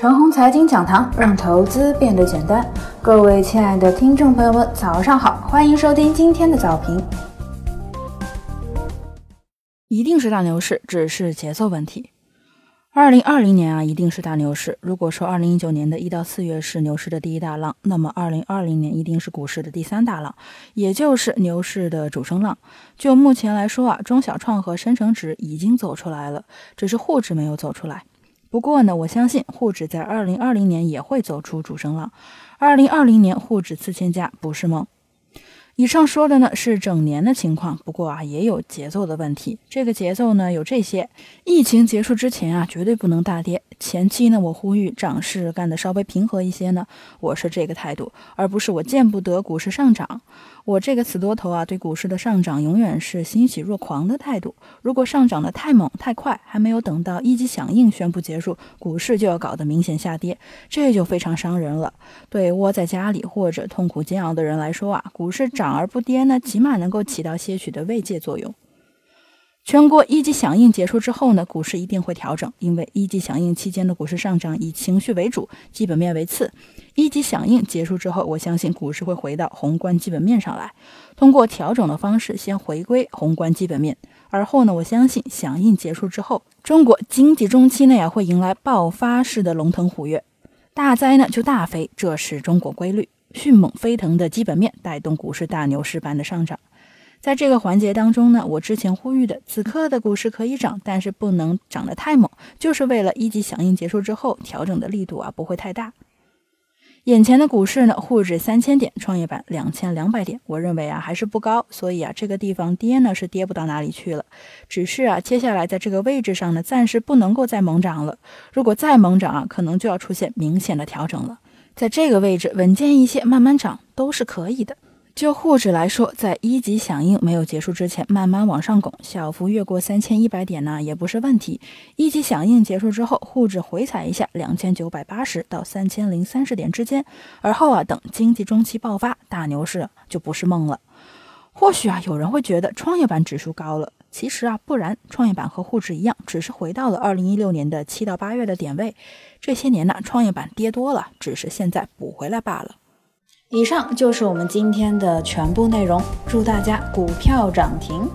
陈红财经讲堂，让投资变得简单。各位亲爱的听众朋友们，早上好，欢迎收听今天的早评。一定是大牛市，只是节奏问题。二零二零年啊，一定是大牛市。如果说二零一九年的一到四月是牛市的第一大浪，那么二零二零年一定是股市的第三大浪，也就是牛市的主升浪。就目前来说啊，中小创和深成指已经走出来了，只是沪指没有走出来。不过呢，我相信沪指在二零二零年也会走出主升浪。二零二零年沪指四千家不是梦。以上说的呢是整年的情况，不过啊也有节奏的问题。这个节奏呢有这些：疫情结束之前啊绝对不能大跌。前期呢我呼吁涨势干得稍微平和一些呢，我是这个态度，而不是我见不得股市上涨。我这个死多头啊对股市的上涨永远是欣喜若狂的态度。如果上涨的太猛太快，还没有等到一级响应宣布结束，股市就要搞得明显下跌，这就非常伤人了。对窝在家里或者痛苦煎熬的人来说啊，股市涨。涨而不跌呢，起码能够起到些许的慰藉作用。全国一级响应结束之后呢，股市一定会调整，因为一级响应期间的股市上涨以情绪为主，基本面为次。一级响应结束之后，我相信股市会回到宏观基本面上来，通过调整的方式先回归宏观基本面。而后呢，我相信响应结束之后，中国经济中期内啊会迎来爆发式的龙腾虎跃，大灾呢就大飞，这是中国规律。迅猛飞腾的基本面带动股市大牛市般的上涨，在这个环节当中呢，我之前呼吁的此刻的股市可以涨，但是不能涨得太猛，就是为了一级响应结束之后调整的力度啊不会太大。眼前的股市呢，沪指三千点，创业板两千两百点，我认为啊还是不高，所以啊这个地方跌呢是跌不到哪里去了，只是啊接下来在这个位置上呢暂时不能够再猛涨了，如果再猛涨啊，可能就要出现明显的调整了。在这个位置稳健一些，慢慢涨都是可以的。就沪指来说，在一级响应没有结束之前，慢慢往上拱，小幅越过三千一百点呢，也不是问题。一级响应结束之后，沪指回踩一下两千九百八十到三千零三十点之间，而后啊，等经济中期爆发，大牛市就不是梦了。或许啊，有人会觉得创业板指数高了。其实啊，不然，创业板和沪指一样，只是回到了二零一六年的七到八月的点位。这些年呢，创业板跌多了，只是现在补回来罢了。以上就是我们今天的全部内容，祝大家股票涨停。